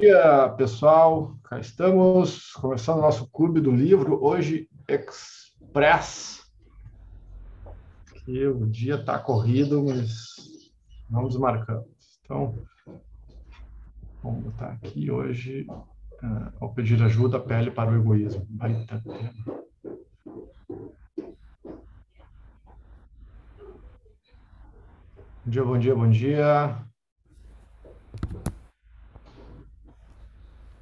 dia, pessoal. Cá estamos começando o nosso clube do livro, hoje Express. Que o dia está corrido, mas não desmarcamos. Então, vamos botar aqui hoje, uh, ao pedir ajuda, pele para o egoísmo. Baita tema. Bom dia, bom dia, bom dia.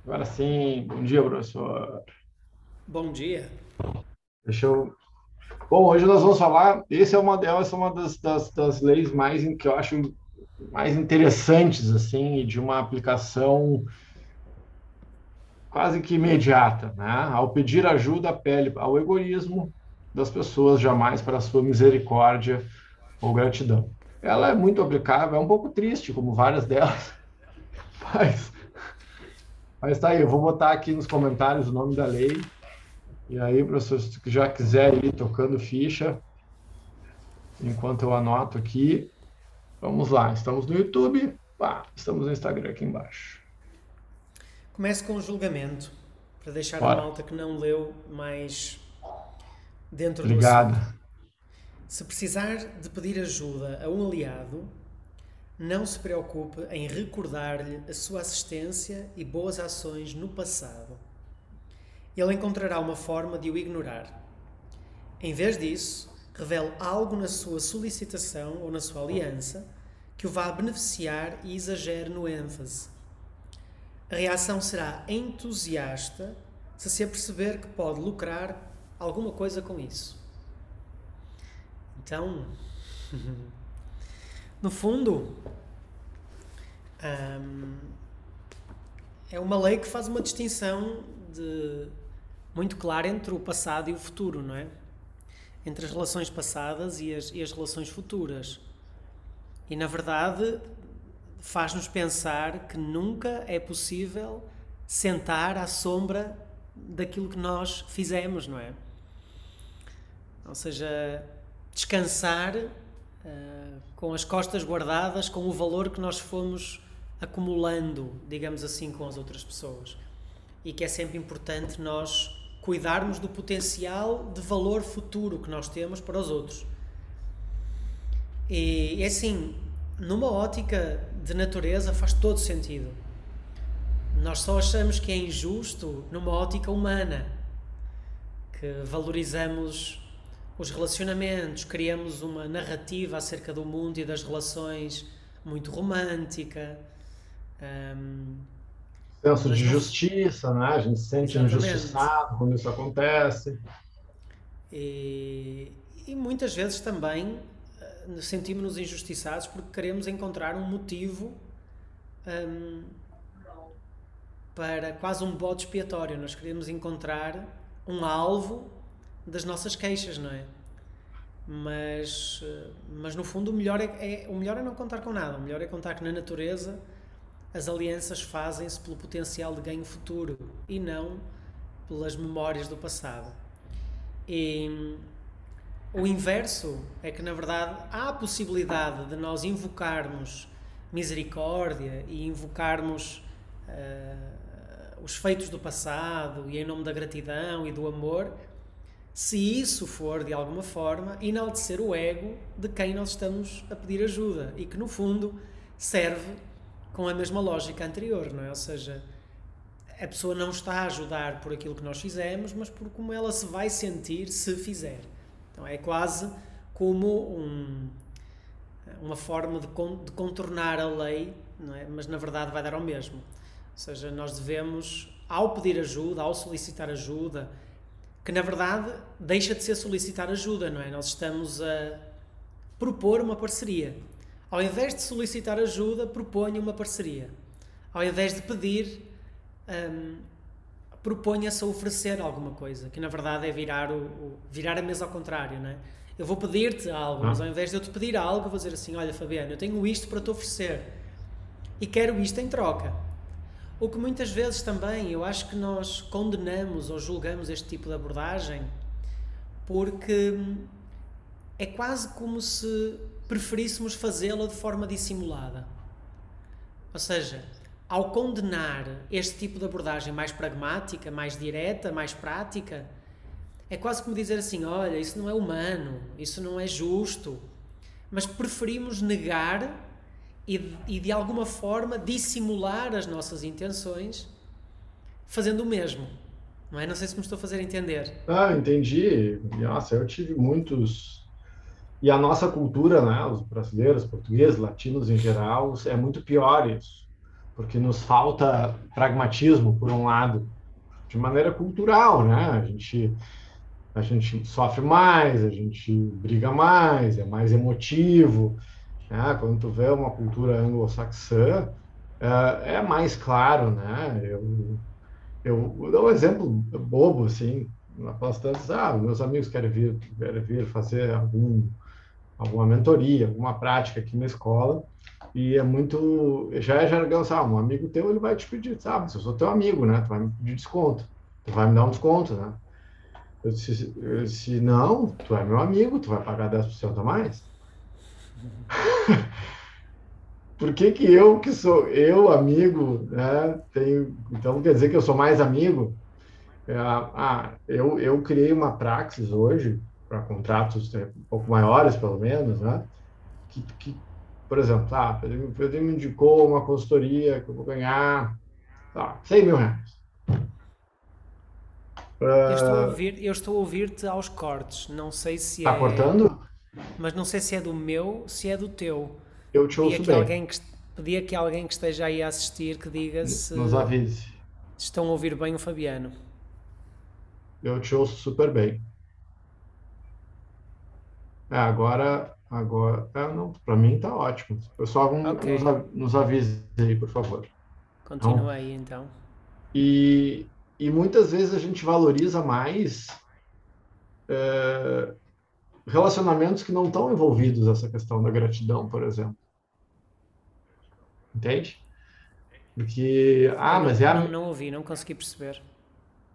Agora sim, bom dia, professor. Bom dia. Deixa eu. Bom, hoje nós vamos falar. Esse é uma delas, é uma das, das, das leis mais que eu acho mais interessantes, assim, de uma aplicação quase que imediata, né? Ao pedir ajuda, apele ao egoísmo das pessoas, jamais para a sua misericórdia ou gratidão. Ela é muito aplicável, é um pouco triste, como várias delas, mas mas tá aí, eu vou botar aqui nos comentários o nome da lei. E aí, professor, se já quiser ir tocando ficha, enquanto eu anoto aqui, vamos lá. Estamos no YouTube, ah, estamos no Instagram aqui embaixo. Comece com o julgamento, para deixar Bora. a malta que não leu mais dentro Obrigado. do assunto. Se precisar de pedir ajuda a um aliado, não se preocupe em recordar-lhe a sua assistência e boas ações no passado. Ele encontrará uma forma de o ignorar. Em vez disso, revele algo na sua solicitação ou na sua aliança que o vá beneficiar e exagere no ênfase. A reação será entusiasta se se aperceber que pode lucrar alguma coisa com isso. Então, no fundo, um, é uma lei que faz uma distinção de, muito clara entre o passado e o futuro, não é? Entre as relações passadas e as, e as relações futuras. E, na verdade, faz-nos pensar que nunca é possível sentar à sombra daquilo que nós fizemos, não é? Ou seja, descansar uh, com as costas guardadas, com o valor que nós fomos acumulando, digamos assim, com as outras pessoas. E que é sempre importante nós cuidarmos do potencial de valor futuro que nós temos para os outros. E assim, numa ótica de natureza faz todo sentido. Nós só achamos que é injusto numa ótica humana, que valorizamos os relacionamentos, criamos uma narrativa acerca do mundo e das relações muito romântica. Um, Senso de justiça, né? A gente se sente Exatamente. injustiçado quando isso acontece. E, e muitas vezes também uh, sentimos-nos injustiçados porque queremos encontrar um motivo um, para quase um bode expiatório. Nós queremos encontrar um alvo das nossas queixas, não é? Mas, eh, mas no fundo o melhor é, é, o melhor é não contar com nada, o melhor é contar que na natureza as alianças fazem-se pelo potencial de ganho futuro e não pelas memórias do passado. E o inverso é que na verdade há a possibilidade de nós invocarmos misericórdia e invocarmos uh, os feitos do passado e em nome da gratidão e do amor se isso for, de alguma forma, enaltecer o ego de quem nós estamos a pedir ajuda e que, no fundo, serve com a mesma lógica anterior, não é? Ou seja, a pessoa não está a ajudar por aquilo que nós fizemos, mas por como ela se vai sentir se fizer. Então é quase como um, uma forma de, de contornar a lei, não é? mas na verdade vai dar ao mesmo. Ou seja, nós devemos, ao pedir ajuda, ao solicitar ajuda, que na verdade deixa de ser solicitar ajuda, não é? Nós estamos a propor uma parceria. Ao invés de solicitar ajuda, proponha uma parceria. Ao invés de pedir, um, proponha-se a oferecer alguma coisa, que na verdade é virar, o, o, virar a mesa ao contrário, não é? Eu vou pedir-te algo, mas ao invés de eu te pedir algo, vou dizer assim: Olha, Fabiano, eu tenho isto para te oferecer e quero isto em troca. O que muitas vezes também eu acho que nós condenamos ou julgamos este tipo de abordagem porque é quase como se preferíssemos fazê-la de forma dissimulada. Ou seja, ao condenar este tipo de abordagem mais pragmática, mais direta, mais prática, é quase como dizer assim: olha, isso não é humano, isso não é justo. Mas preferimos negar e, e de alguma forma dissimular as nossas intenções fazendo o mesmo. Não é? Não sei se me estou a fazer entender. Ah, entendi. Nossa, eu tive muitos. E a nossa cultura, né, os brasileiros, portugueses, latinos em geral, é muito pior isso. Porque nos falta pragmatismo, por um lado, de maneira cultural, né? A gente a gente sofre mais, a gente briga mais, é mais emotivo. Né? Quando tu vê uma cultura anglo-saxã, é, é mais claro, né? Eu, eu vou um exemplo bobo, assim, na palestrantes, ah, meus amigos querem vir, querem vir fazer algum, alguma mentoria, alguma prática aqui na escola, e é muito, já é jargão, sabe, um amigo teu, ele vai te pedir, sabe, se eu sou teu amigo, né, tu vai me pedir desconto, tu vai me dar um desconto, né, eu disse, eu disse, não, tu é meu amigo, tu vai pagar 10% a mais. Por que, que eu, que sou eu, amigo, né, tenho, então quer dizer que eu sou mais amigo? É, ah, eu, eu criei uma praxis hoje, para contratos um pouco maiores, pelo menos, né, que, que por exemplo, tá, o Pedro me indicou uma consultoria que eu vou ganhar tá, 100 mil reais. Eu estou a ouvir, eu estou a ouvir-te aos cortes. Não sei se tá é. cortando? Mas não sei se é do meu, se é do teu. Eu te ouço Pedia que bem. alguém que, pedia que alguém que esteja aí a assistir que diga se Nos avise. estão a ouvir bem o Fabiano. Eu te ouço super bem. É, agora, agora, é, não, para mim tá ótimo. Pessoal, um, Ok. nos, nos avise aí, por favor. Continua aí então. E, e muitas vezes a gente valoriza mais é, relacionamentos que não estão envolvidos nessa questão da gratidão, por exemplo. Entende? Porque, ah, mas é a, não, não ouvi, não consegui perceber.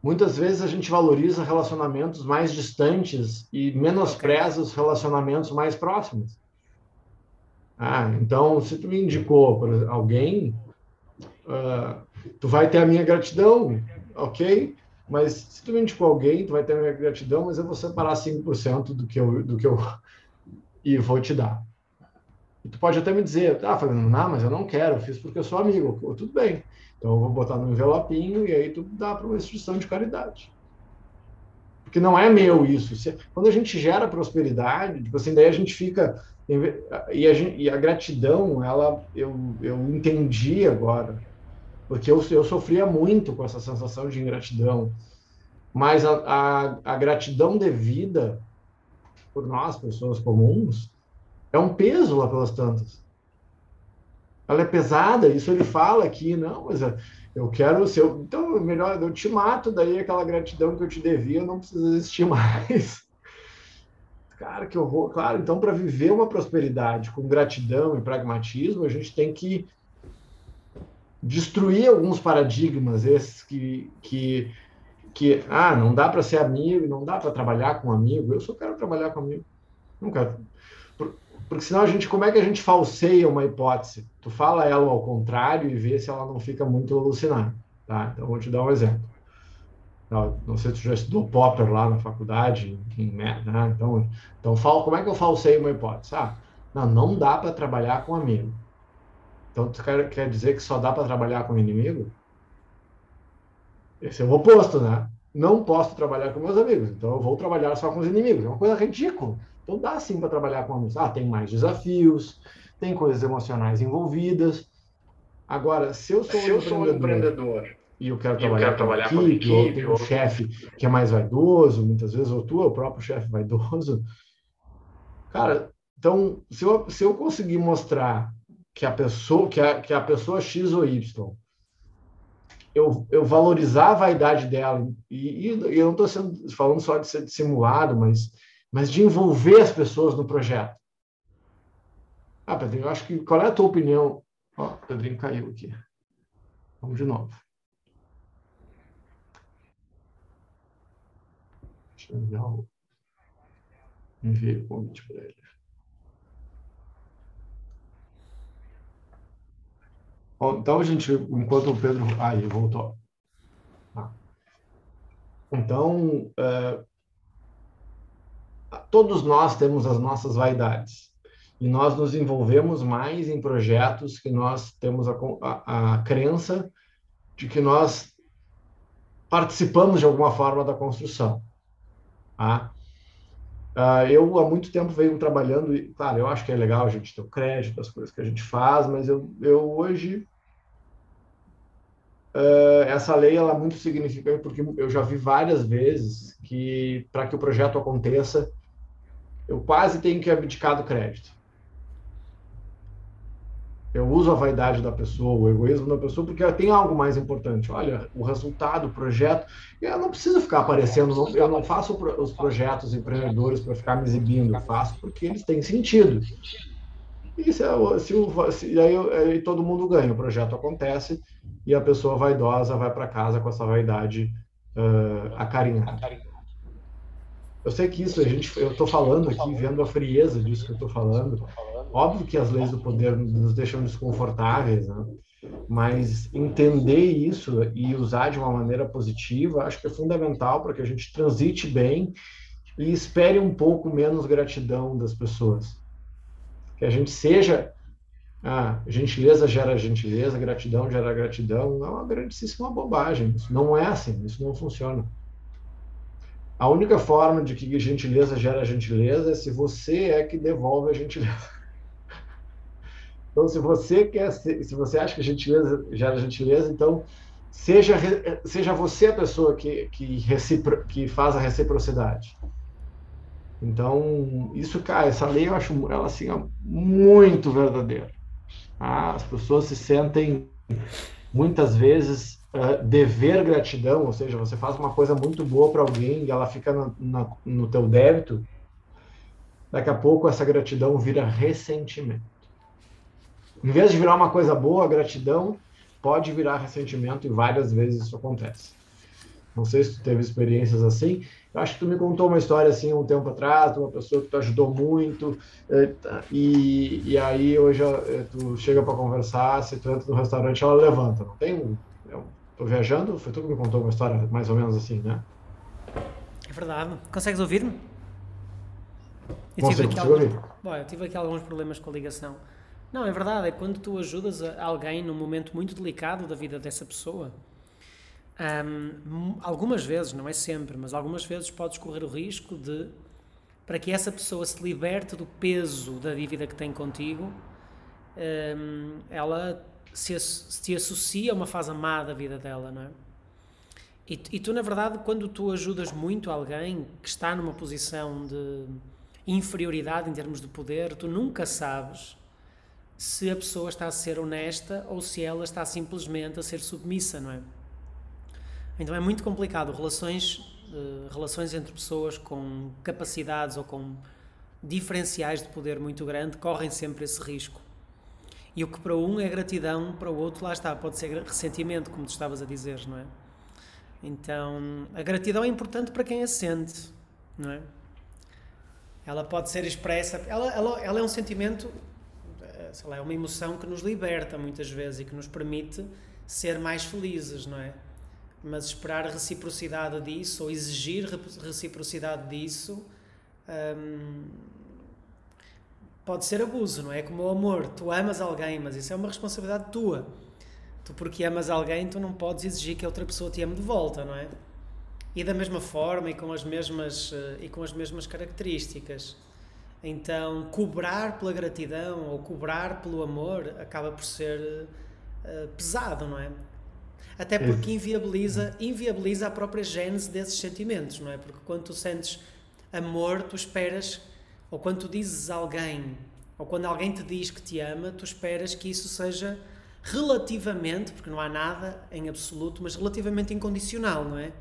Muitas vezes a gente valoriza relacionamentos mais distantes e menospreza os relacionamentos mais próximos. Ah, então, se tu me indicou por alguém, ah, tu vai ter a minha gratidão, ok? Mas se tu me indicou alguém, tu vai ter minha gratidão, mas eu vou separar 5% do que eu, do que eu e vou te dar. E tu pode até me dizer, ah, Fernando, não, mas eu não quero, eu fiz porque eu sou amigo. Tudo bem. Então eu vou botar no envelopinho e aí tu dá para uma instituição de caridade. Porque não é meu isso. Quando a gente gera prosperidade, tipo assim, daí a gente fica e a, e a gratidão, ela eu, eu entendi agora, porque eu, eu sofria muito com essa sensação de ingratidão. Mas a, a, a gratidão devida por nós, pessoas comuns, é um peso lá pelas tantas ela é pesada, isso ele fala aqui, não, mas é, eu quero ser, então melhor, eu te mato, daí aquela gratidão que eu te devia não precisa existir mais. Cara, que horror. Claro, então para viver uma prosperidade com gratidão e pragmatismo, a gente tem que destruir alguns paradigmas esses que, que, que ah, não dá para ser amigo, não dá para trabalhar com amigo. Eu só quero trabalhar com amigo. Por- Porque senão a gente, como é que a gente falseia uma hipótese? Tu fala ela ao contrário e vê se ela não fica muito alucinada, tá? Então, vou te dar um exemplo. Não, não sei se tu já estudou Popper lá na faculdade, em, né? Então, então fala, como é que eu falseio uma hipótese? Ah, não, não dá para trabalhar com amigo. Então, tu quer, quer dizer que só dá para trabalhar com inimigo? Esse é o oposto, né? Não posso trabalhar com meus amigos, então eu vou trabalhar só com os inimigos. É uma coisa ridícula. Então dá sim para trabalhar com amigos. Ah, tem mais desafios, tem coisas emocionais envolvidas. Agora, se eu sou, Se um, eu sou um empreendedor empreendedor e eu quero e eu trabalhar, quero trabalhar com com equipe, ou tem um ou- chefe que é mais vaidoso, muitas vezes, ou tu é o próprio chefe vaidoso. Cara, então, se eu, se eu conseguir mostrar que a pessoa, que a, que a pessoa X ou Y, eu, eu valorizar a vaidade dela, e, e eu não estou falando só de ser dissimulado, mas, mas de envolver as pessoas no projeto. Ah, Pedrinho, eu acho que. Qual é a tua opinião? Ó, Pedrinho caiu aqui. Vamos de novo. Deixa eu enviar o convite para ele. Então, gente, enquanto o Pedro. Aí, voltou. Ah. Então, é, todos nós temos as nossas vaidades. E nós nos envolvemos mais em projetos que nós temos a, a, a crença de que nós participamos de alguma forma da construção. Tá? Uh, eu há muito tempo venho trabalhando e, claro, eu acho que é legal a gente ter o crédito das coisas que a gente faz, mas eu, eu hoje uh, essa lei ela é muito significante porque eu já vi várias vezes que para que o projeto aconteça eu quase tenho que abdicar do crédito eu uso a vaidade da pessoa, o egoísmo da pessoa, porque tem algo mais importante. Olha, o resultado, o projeto. Eu não preciso ficar aparecendo, eu não faço os projetos empreendedores para ficar me exibindo, eu faço porque eles têm sentido. E se, se, se, aí, aí todo mundo ganha, o projeto acontece e a pessoa vaidosa vai para casa com essa vaidade uh, acarinhada. Eu sei que isso, a gente, eu estou falando aqui, vendo a frieza disso que eu estou falando. Óbvio que as leis do poder nos deixam desconfortáveis, né? mas entender isso e usar de uma maneira positiva, acho que é fundamental para que a gente transite bem e espere um pouco menos gratidão das pessoas. Que a gente seja. Ah, gentileza gera gentileza, gratidão gera gratidão. É uma grandíssima bobagem. Isso não é assim, isso não funciona. A única forma de que gentileza gera gentileza é se você é que devolve a gentileza. Então, se você quer, se você acha que a gentileza gera gentileza, então seja seja você a pessoa que que, recipro, que faz a reciprocidade. Então, isso, cara, essa lei eu acho ela assim muito verdadeira. Ah, as pessoas se sentem muitas vezes uh, dever gratidão, ou seja, você faz uma coisa muito boa para alguém e ela fica na, na, no teu débito, daqui a pouco essa gratidão vira ressentimento. Em vez de virar uma coisa boa, a gratidão pode virar ressentimento e várias vezes isso acontece. Não sei se tu teve experiências assim. Eu acho que tu me contou uma história assim um tempo atrás, de uma pessoa que tu ajudou muito, eh, e, e aí hoje eh, tu chega para conversar, se tu entra no restaurante, ela levanta. Não tem Estou viajando? Foi tu que me contou uma história mais ou menos assim, né? É verdade. Consegues ouvir-me? Eu tive aqui alguns... Bom, eu tive aqui alguns problemas com a ligação. Não, é verdade. É quando tu ajudas alguém num momento muito delicado da vida dessa pessoa. Um, algumas vezes, não é sempre, mas algumas vezes podes correr o risco de, para que essa pessoa se liberte do peso da dívida que tem contigo, um, ela se, se associa a uma fase má da vida dela, não é? E, e, tu, na verdade, quando tu ajudas muito alguém que está numa posição de inferioridade em termos de poder, tu nunca sabes se a pessoa está a ser honesta ou se ela está simplesmente a ser submissa, não é? Então é muito complicado. Relações, uh, relações entre pessoas com capacidades ou com diferenciais de poder muito grande correm sempre esse risco. E o que para um é gratidão, para o outro, lá está, pode ser ressentimento, como tu estavas a dizer, não é? Então, a gratidão é importante para quem a sente, não é? Ela pode ser expressa, ela, ela, ela é um sentimento, sei lá, é uma emoção que nos liberta muitas vezes e que nos permite ser mais felizes, não é? Mas esperar reciprocidade disso ou exigir reciprocidade disso. Hum, pode ser abuso, não é? Como o amor. Tu amas alguém, mas isso é uma responsabilidade tua. Tu, porque amas alguém, tu não podes exigir que a outra pessoa te ame de volta, não é? E da mesma forma e com as mesmas, eh, e com as mesmas características. Então, cobrar pela gratidão ou cobrar pelo amor acaba por ser uh, pesado, não é? Até porque inviabiliza, inviabiliza a própria gênese desses sentimentos, não é? Porque quando tu sentes amor, tu esperas ou quando tu dizes a alguém, ou quando alguém te diz que te ama, tu esperas que isso seja relativamente, porque não há nada em absoluto, mas relativamente incondicional, não é?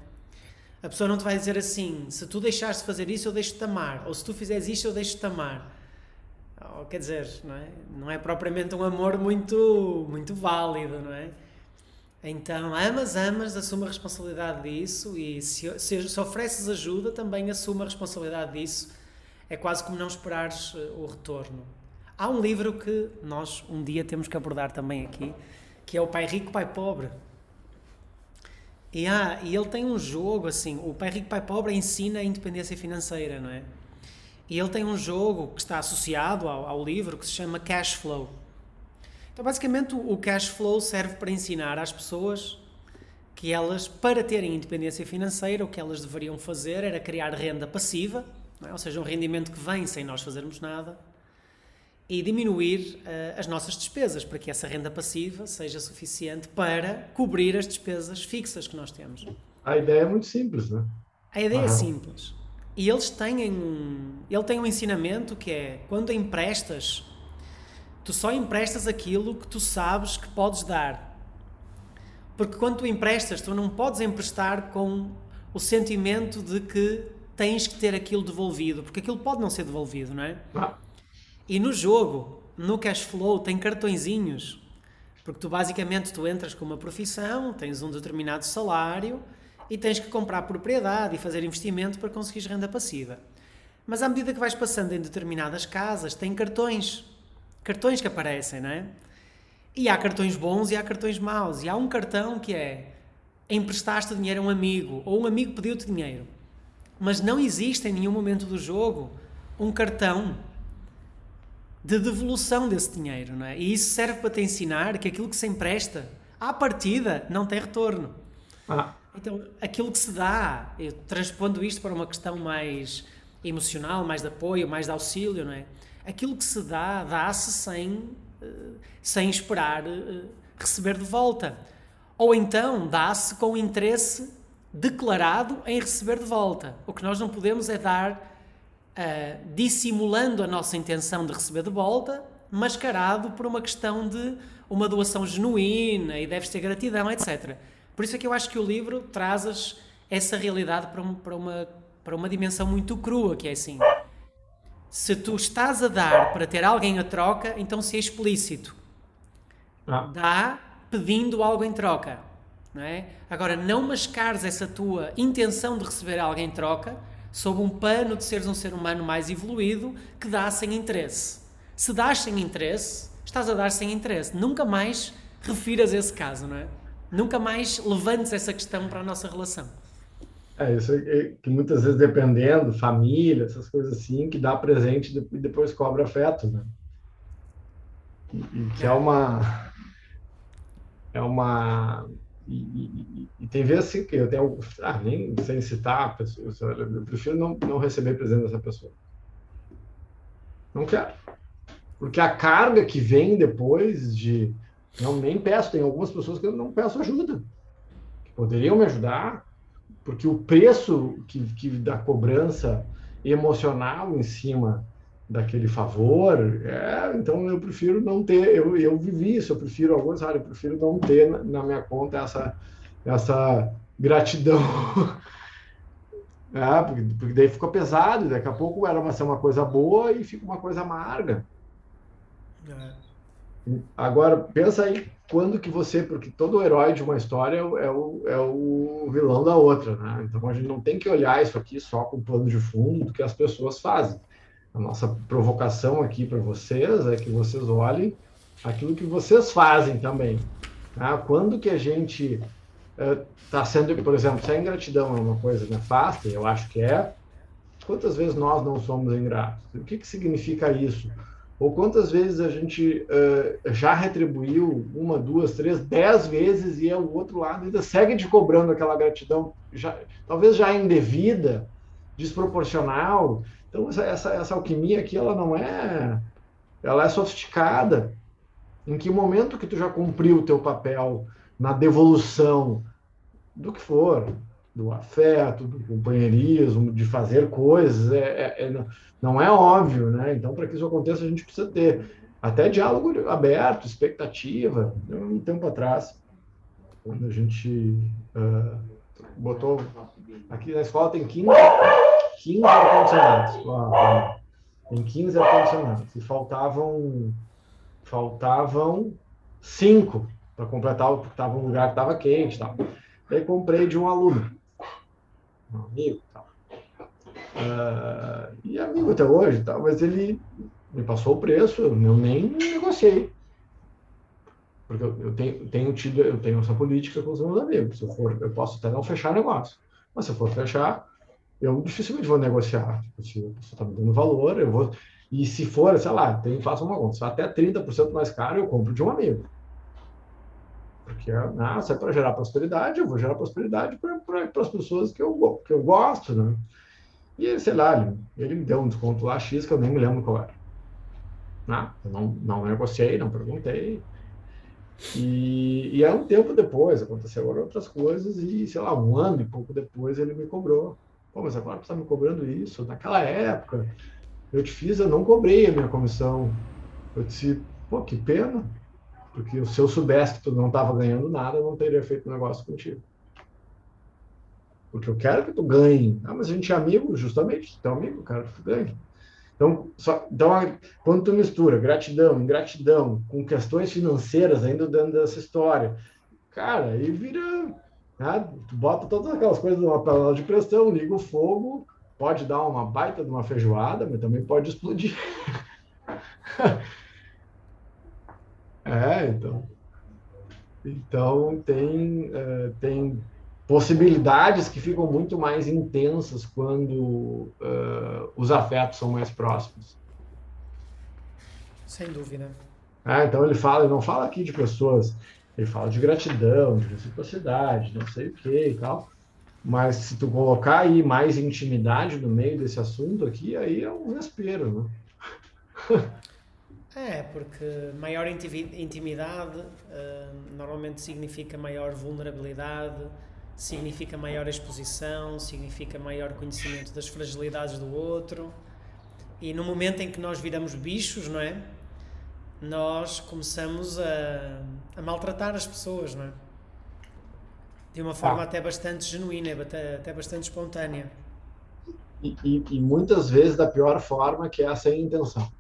A pessoa não te vai dizer assim: se tu deixares de fazer isso, eu deixo-te amar, ou se tu fizeres isto, eu deixo-te amar. Ou, quer dizer, não é? Não é propriamente um amor muito, muito válido, não é? Então, amas, amas, assume a responsabilidade disso e se, se, se ofereces ajuda, também assume a responsabilidade disso é quase como não esperares eh, o retorno. Há um livro que nós um dia temos que abordar também aqui, que é o Pai Rico, Pai Pobre. E, ah, e ele tem um jogo assim, o Pai Rico, Pai Pobre ensina a independência financeira, não é? E ele tem um jogo que está associado ao, ao livro que se chama Cash Flow. Então, basicamente, o cash flow serve para ensinar às pessoas que elas, para terem independência financeira, o que elas deveriam fazer era criar renda passiva, é? ou seja, um rendimento que vem sem nós fazermos nada, e diminuir uh, as nossas despesas, para que essa renda passiva seja suficiente para cobrir as despesas fixas que nós temos. A ideia é muito simples, né? A ideia é simples. E eles têm um, ele tem um ensinamento que é quando emprestas, tu só emprestas aquilo que tu sabes que podes dar. Porque quando tu emprestas, tu não podes emprestar com o sentimento de que tens que ter aquilo devolvido, porque aquilo pode não ser devolvido, não é? Ah. E no jogo, no cash flow, tem cartõezinhos. Porque tu basicamente tu entras com uma profissão, tens um determinado salário e tens que comprar propriedade e fazer investimento para conseguir renda passiva. Mas à medida que vais passando em determinadas casas, tem cartões. Cartões que aparecem, não é? E há cartões bons e há cartões maus. E há um cartão que é emprestaste dinheiro a um amigo ou um amigo pediu-te dinheiro. Mas não existe em nenhum momento do jogo um cartão de devolução desse dinheiro, não é? E isso serve para te ensinar que aquilo que se empresta, à partida, não tem retorno. Ah. Então, aquilo que se dá, eu transpondo isto para uma questão mais emocional, mais de apoio, mais de auxílio, não é? Aquilo que se dá, dá-se sem, eh, sem esperar eh, receber de volta. Ou então, dá-se com interesse declarado em receber de volta. O que nós não podemos é dar uh, dissimulando a nossa intenção de receber de volta, mascarado por uma questão de uma doação genuína e deves ter gratidão, etc. Por isso é que eu acho que o livro traz essa realidade para, um, para, uma, para uma dimensão muito crua, que é assim. Se tu estás a dar para ter alguém a troca, então se é explícito. Ah. Dá pedindo algo em troca. Não é? Agora, não mascares essa tua intenção de receber alguém em troca sob um pano de seres um ser humano mais evoluído que dá sem interesse. Se dás sem interesse, estás a dar sem interesse. Nunca mais refiras esse caso, não é? Nunca mais levantes essa questão para a nossa relação. É, isso é que muitas vezes, dependendo, família, essas coisas assim, que dá presente e depois cobra afeto, né? E, que é uma. É uma e, e, e, tem vezes assim que eu tenho, ah, nem sem citar eu prefiro não, não receber presente dessa pessoa. Não quero. Porque a carga que vem depois de. Não, nem peço, tem algumas pessoas que eu não peço ajuda, que poderiam me ajudar, porque o preço que, que da cobrança emocional em cima daquele favor, é, então eu prefiro não ter, eu, eu vivi isso, eu prefiro alguns, sabe, eu prefiro não ter na, na minha conta essa, essa gratidão. é, porque, porque, daí ficou pesado, daqui a pouco era uma, ser uma coisa boa e fica uma coisa amarga. É. Agora, pensa aí quando que você, porque todo herói de uma história é o, é o vilão da outra, né? Então a gente não tem que olhar isso aqui só com o plano de fundo do que as pessoas fazem a nossa provocação aqui para vocês é que vocês olhem aquilo que vocês fazem também. Tá? Quando que a gente está uh, sendo, por exemplo, se a ingratidão é uma coisa nefasta, eu acho que é, quantas vezes nós não somos ingratos? O que, que significa isso? Ou quantas vezes a gente uh, já retribuiu uma, duas, três, dez vezes e é o outro lado ainda segue te cobrando aquela gratidão, já, talvez já indevida, desproporcional, então, essa, essa, essa alquimia aqui, ela não é... Ela é sofisticada. Em que momento que tu já cumpriu o teu papel na devolução do que for, do afeto, do companheirismo, de fazer coisas, é, é, é não é óbvio, né? Então, para que isso aconteça, a gente precisa ter até diálogo aberto, expectativa. Um tempo atrás, quando a gente uh, botou... Aqui na escola tem 15, 15 ar-condicionados. Tem 15 ar-condicionados. E faltavam, faltavam 5 para completar, porque estava um lugar que estava quente. Tal. Comprei de um aluno, um amigo. Uh, e amigo até hoje, mas ele me passou o preço, eu nem negociei. porque eu, eu, tenho, tenho tido, eu tenho essa política com os meus amigos. Se eu for, eu posso até não fechar negócio, mas se eu for fechar, eu dificilmente vou negociar. Tipo, se você está me dando valor, eu vou. E se for, sei lá, tem, faço uma conta, se até 30% mais caro, eu compro de um amigo. Porque ah, se é para gerar prosperidade, eu vou gerar prosperidade para as pessoas que eu, que eu gosto, né? E, sei lá, ele, ele me deu um desconto lá X que eu nem me lembro qual era. Ah, eu não, não negociei, não perguntei. E, e aí um tempo depois aconteceram outras coisas e, sei lá, um ano e pouco depois ele me cobrou. Pô, mas agora você está me cobrando isso? Naquela época eu te fiz, eu não cobrei a minha comissão. Eu disse, pô, que pena. Porque se eu soubesse que tu não estava ganhando nada, eu não teria feito um negócio contigo. Porque eu quero que tu ganhe. Ah, mas a gente é amigo, justamente. Tu é amigo, eu quero que tu ganhe. Então, só, então, quando tu mistura gratidão, ingratidão com questões financeiras ainda dentro dessa história, cara, aí vira. Né? Tu bota todas aquelas coisas numa panela de pressão, liga o fogo, pode dar uma baita de uma feijoada, mas também pode explodir. é, então. Então, tem, uh, tem possibilidades que ficam muito mais intensas quando uh, os afetos são mais próximos. Sem dúvida. Ah, então ele fala, ele não fala aqui de pessoas, ele fala de gratidão, de reciprocidade, não sei o que e tal. Mas se tu colocar aí mais intimidade no meio desse assunto aqui, aí é um respiro, né? É, porque maior intimidade uh, normalmente significa maior vulnerabilidade, significa maior exposição, significa maior conhecimento das fragilidades do outro. E no momento em que nós viramos bichos, não é? Nós começamos a, a maltratar as pessoas, não é? De uma forma ah. até bastante genuína, até, até bastante espontânea. E, e, e, muitas vezes da pior forma, que é a sem intenção.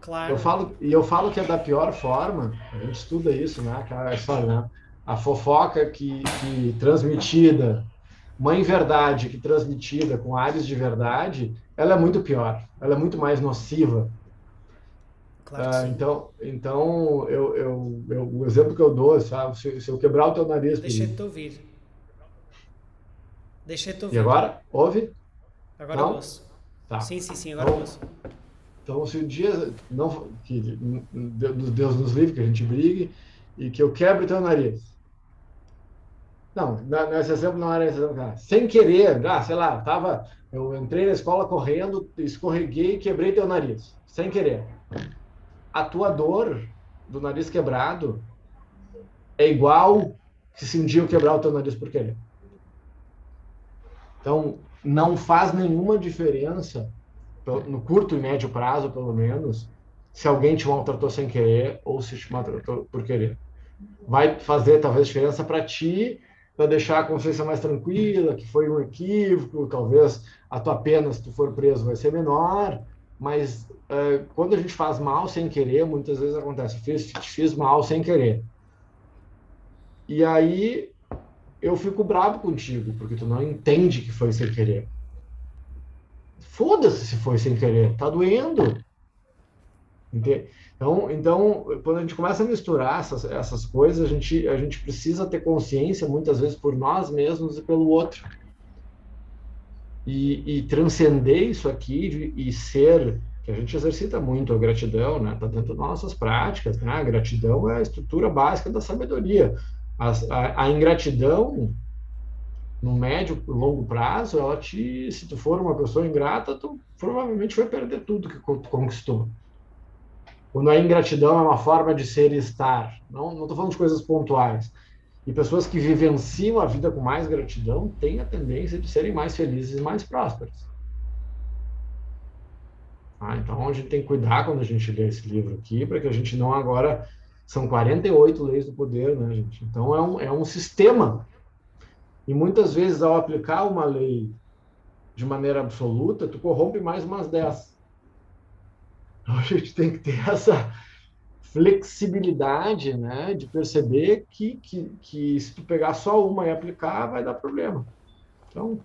Claro. Eu falo, e eu falo que é da pior forma, a gente estuda isso, né? Aquela história, né? a fofoca que, que transmitida, mãe verdade que transmitida com áreas de verdade, ela é muito pior, ela é muito mais nociva. Claro ah, então, então eu, eu, eu, o exemplo que eu dou, sabe, se, se eu quebrar o teu nariz... Deixa eu te ouvir. Deixa eu te ouvir. E agora? Ouve? Agora não? eu ouço. Tá. Sim, sim, sim, agora então, eu ouço. Então, se o dia não que Deus nos livre que a gente brigue e que eu quebre o teu nariz, não, nesse exemplo não era esse exemplo. Sem querer, ah, sei lá, tava, eu entrei na escola correndo, escorreguei e quebrei teu nariz. Sem querer. A tua dor do nariz quebrado é igual se um dia eu quebrar o teu nariz por querer. Então, não faz nenhuma diferença, no curto e médio prazo, pelo menos, se alguém te maltratou sem querer ou se te maltratou por querer. Vai fazer, talvez, diferença para ti para deixar a consciência mais tranquila, que foi um equívoco, talvez a tua pena, se tu for preso, vai ser menor, mas uh, quando a gente faz mal sem querer, muitas vezes acontece, fiz, fiz mal sem querer. E aí eu fico bravo contigo, porque tu não entende que foi sem querer. Foda-se se foi sem querer, tá doendo. Entende? Então, então, quando a gente começa a misturar essas, essas coisas, a gente, a gente precisa ter consciência, muitas vezes, por nós mesmos e pelo outro. E, e transcender isso aqui e ser, que a gente exercita muito a gratidão, né? Está dentro das nossas práticas, né? A gratidão é a estrutura básica da sabedoria. A, a, a ingratidão, no médio e longo prazo, ela te, se tu for uma pessoa ingrata, tu provavelmente vai perder tudo que conquistou. Quando a ingratidão é uma forma de ser e estar. Não estou falando de coisas pontuais. E pessoas que vivenciam a vida com mais gratidão têm a tendência de serem mais felizes e mais prósperas. Ah, então a gente tem que cuidar quando a gente lê esse livro aqui, para que a gente não agora. São 48 leis do poder, né, gente? Então é um, é um sistema. E muitas vezes, ao aplicar uma lei de maneira absoluta, tu corrompe mais umas 10. Então a gente tem que ter essa flexibilidade, né, de perceber que, que, que se tu pegar só uma e aplicar, vai dar problema. Então,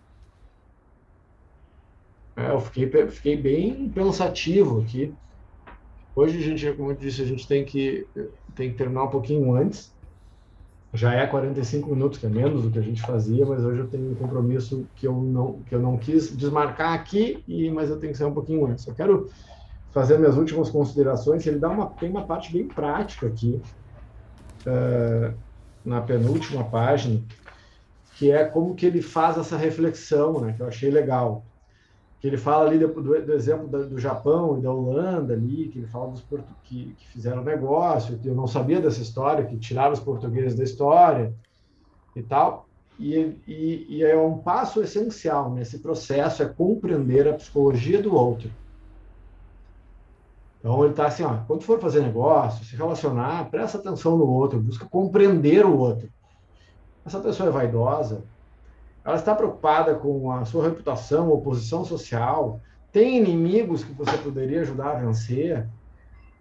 eu fiquei, fiquei bem pensativo aqui Hoje a gente, como eu disse, a gente tem que, tem que terminar um pouquinho antes. Já é 45 minutos, que é menos do que a gente fazia, mas hoje eu tenho um compromisso que eu não, que eu não quis desmarcar aqui, e, mas eu tenho que sair um pouquinho antes. Eu quero fazer minhas últimas considerações. Ele dá uma, tem uma parte bem prática aqui, uh, na penúltima página, que é como que ele faz essa reflexão, né, que eu achei legal que ele fala ali do, do exemplo do, do, Japão e da Holanda ali, que ele fala dos que, que fizeram negócio, eu não sabia dessa história, que tiraram os portugueses da história e tal. E, e, e é um passo essencial nesse processo é compreender a psicologia do outro. Então ele está assim, ó, quando for fazer negócio, se relacionar, presta atenção no outro, busca compreender o outro. Essa pessoa é vaidosa, ela está preocupada com a sua reputação ou posição social, tem inimigos que você poderia ajudar a vencer,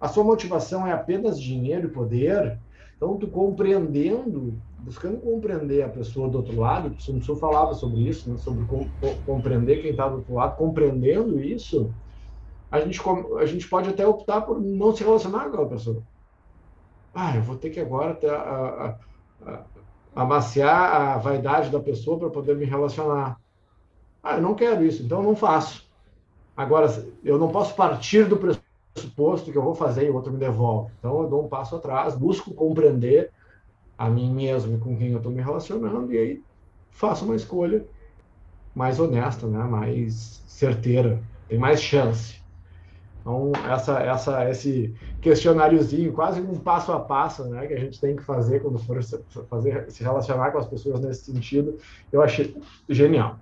a sua motivação é apenas dinheiro e poder, então tu compreendendo, buscando compreender a pessoa do outro lado, o Tzu falava sobre isso, né, sobre com, compreender quem está do outro lado, compreendendo isso, a gente, a gente pode até optar por não se relacionar com aquela pessoa. Ah, eu vou ter que agora ter a, a, a amaciar a vaidade da pessoa para poder me relacionar. Ah, eu não quero isso, então eu não faço. Agora, eu não posso partir do pressuposto que eu vou fazer e o outro me devolve. Então, eu dou um passo atrás, busco compreender a mim mesmo com quem eu estou me relacionando e aí faço uma escolha mais honesta, né? mais certeira, tem mais chance. Então, essa, essa, esse questionáriozinho, quase um passo a passo, né, que a gente tem que fazer quando for fazer, se relacionar com as pessoas nesse sentido, eu achei genial.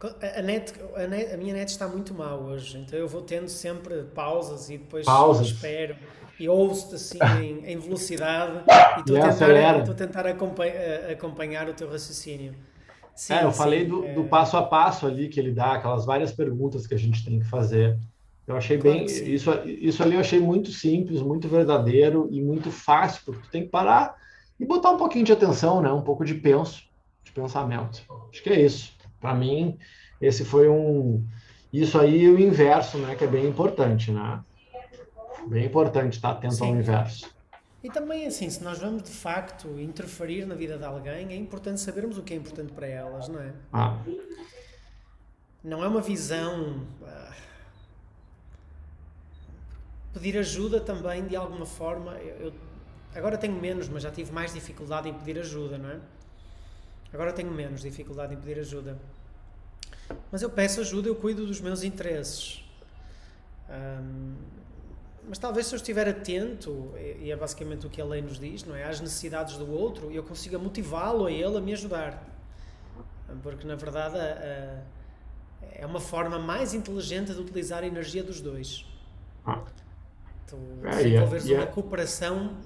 A, net, a, net, a, minha net está muito mal hoje, então eu vou tendo sempre pausas e depois pausas. espero e ouço-te assim em, em, velocidade e estou a tentar, estou a tentar acompanhar, acompanhar o teu raciocínio. Sim, é, eu sim, falei do, é... do, passo a passo ali que ele dá, aquelas várias perguntas que a gente tem que fazer. Eu achei claro bem. Isso, isso ali eu achei muito simples, muito verdadeiro e muito fácil, porque tu tem que parar e botar um pouquinho de atenção, né? Um pouco de penso, de pensamento. Acho que é isso. Para mim, esse foi um. Isso aí o inverso, né? Que é bem importante, né? Bem importante estar atento sim. ao inverso. E também, assim, se nós vamos de facto interferir na vida de alguém, é importante sabermos o que é importante para elas, não é? Ah. Não é uma visão. Uh, pedir ajuda também, de alguma forma. Eu, eu, agora tenho menos, mas já tive mais dificuldade em pedir ajuda, não é? Agora tenho menos dificuldade em pedir ajuda. Mas eu peço ajuda, eu cuido dos meus interesses. Um, mas talvez se eu estiver atento, e é basicamente o que a lei nos diz, não é? Às necessidades do outro, eu consiga motivá-lo a ele a me ajudar. Porque, na verdade, é uma forma mais inteligente de utilizar a energia dos dois. Ah. Tu é, desenvolveres yeah, uma cooperação,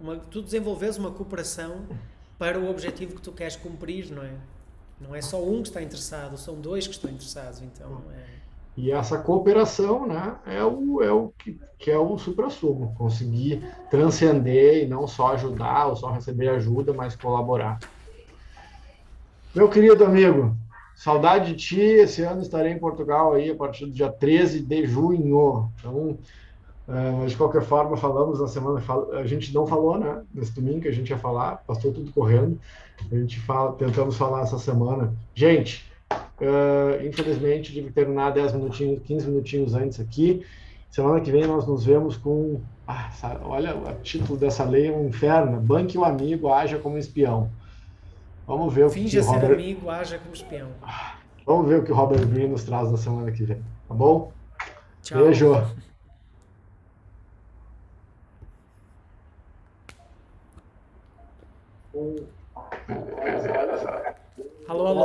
uma, tu desenvolves uma cooperação para o objetivo que tu queres cumprir, não é? Não é só um que está interessado, são dois que estão interessados, então... É, e essa cooperação né, é o, é o que, que é o supra-sumo, conseguir transcender e não só ajudar ou só receber ajuda, mas colaborar. Meu querido amigo, saudade de ti. Esse ano estarei em Portugal aí a partir do dia 13 de junho. Então, é, de qualquer forma, falamos na semana, a gente não falou, né? Nesse domingo que a gente ia falar, passou tudo correndo. A gente fala, tentamos falar essa semana. Gente, Uh, infelizmente, tive que terminar 10 minutinhos, 15 minutinhos antes aqui. Semana que vem nós nos vemos com. Ah, olha, o título dessa lei é um inferno. Banque o amigo, haja como espião. Vamos ver o Finge que. Finge ser Robert... amigo, haja como espião. Vamos ver o que o Robert Greene nos traz na semana que vem. Tá bom? Tchau. Beijo. Alô, alô.